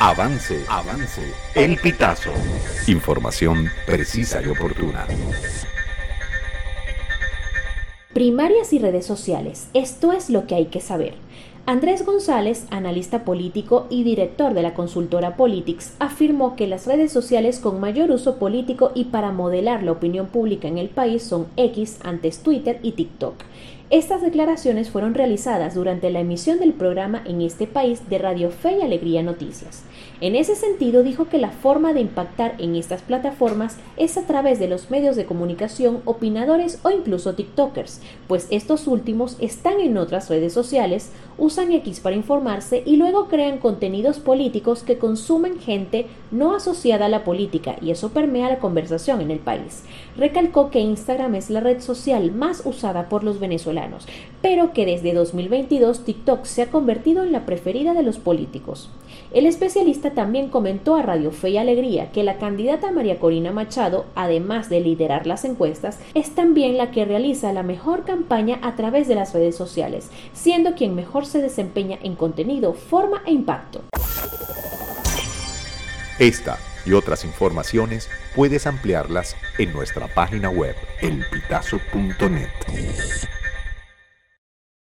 Avance, avance. El pitazo. Información precisa y oportuna. Primarias y redes sociales. Esto es lo que hay que saber. Andrés González, analista político y director de la consultora Politics, afirmó que las redes sociales con mayor uso político y para modelar la opinión pública en el país son X, antes Twitter y TikTok. Estas declaraciones fueron realizadas durante la emisión del programa en este país de Radio Fe y Alegría Noticias. En ese sentido, dijo que la forma de impactar en estas plataformas es a través de los medios de comunicación, opinadores o incluso TikTokers, pues estos últimos están en otras redes sociales, usan X para informarse y luego crean contenidos políticos que consumen gente no asociada a la política y eso permea la conversación en el país. Recalcó que Instagram es la red social más usada por los venezolanos, pero que desde 2022 TikTok se ha convertido en la preferida de los políticos. El especialista también comentó a Radio Fe y Alegría que la candidata María Corina Machado, además de liderar las encuestas, es también la que realiza la mejor campaña a través de las redes sociales, siendo quien mejor se desempeña en contenido, forma e impacto. Esta y otras informaciones puedes ampliarlas en nuestra página web elpitazo.net.